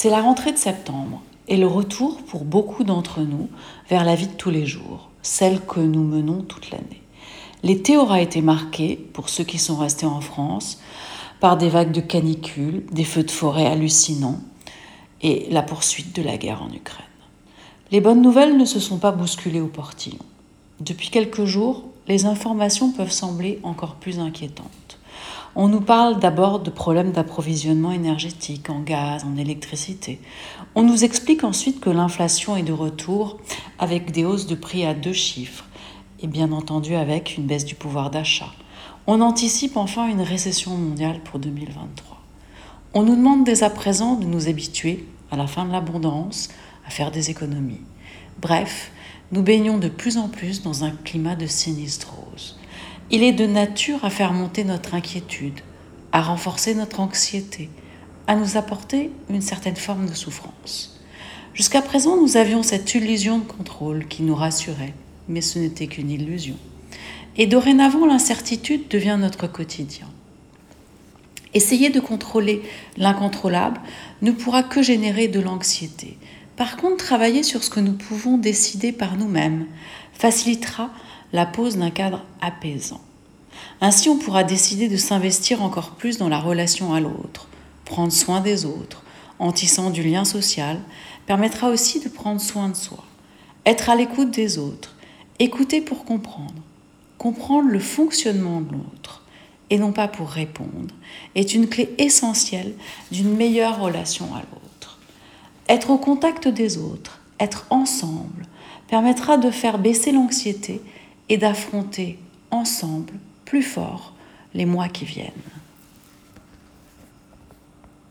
C'est la rentrée de septembre et le retour pour beaucoup d'entre nous vers la vie de tous les jours, celle que nous menons toute l'année. L'été aura été marqué, pour ceux qui sont restés en France, par des vagues de canicule, des feux de forêt hallucinants et la poursuite de la guerre en Ukraine. Les bonnes nouvelles ne se sont pas bousculées au portillon. Depuis quelques jours, les informations peuvent sembler encore plus inquiétantes. On nous parle d'abord de problèmes d'approvisionnement énergétique en gaz, en électricité. On nous explique ensuite que l'inflation est de retour avec des hausses de prix à deux chiffres et bien entendu avec une baisse du pouvoir d'achat. On anticipe enfin une récession mondiale pour 2023. On nous demande dès à présent de nous habituer à la fin de l'abondance, à faire des économies. Bref, nous baignons de plus en plus dans un climat de sinistrose. Il est de nature à faire monter notre inquiétude, à renforcer notre anxiété, à nous apporter une certaine forme de souffrance. Jusqu'à présent, nous avions cette illusion de contrôle qui nous rassurait, mais ce n'était qu'une illusion. Et dorénavant, l'incertitude devient notre quotidien. Essayer de contrôler l'incontrôlable ne pourra que générer de l'anxiété. Par contre, travailler sur ce que nous pouvons décider par nous-mêmes facilitera la pose d'un cadre apaisant. Ainsi, on pourra décider de s'investir encore plus dans la relation à l'autre, prendre soin des autres, en tissant du lien social, permettra aussi de prendre soin de soi, être à l'écoute des autres, écouter pour comprendre, comprendre le fonctionnement de l'autre, et non pas pour répondre, est une clé essentielle d'une meilleure relation à l'autre. Être au contact des autres, être ensemble, permettra de faire baisser l'anxiété et d'affronter ensemble, plus fort, les mois qui viennent.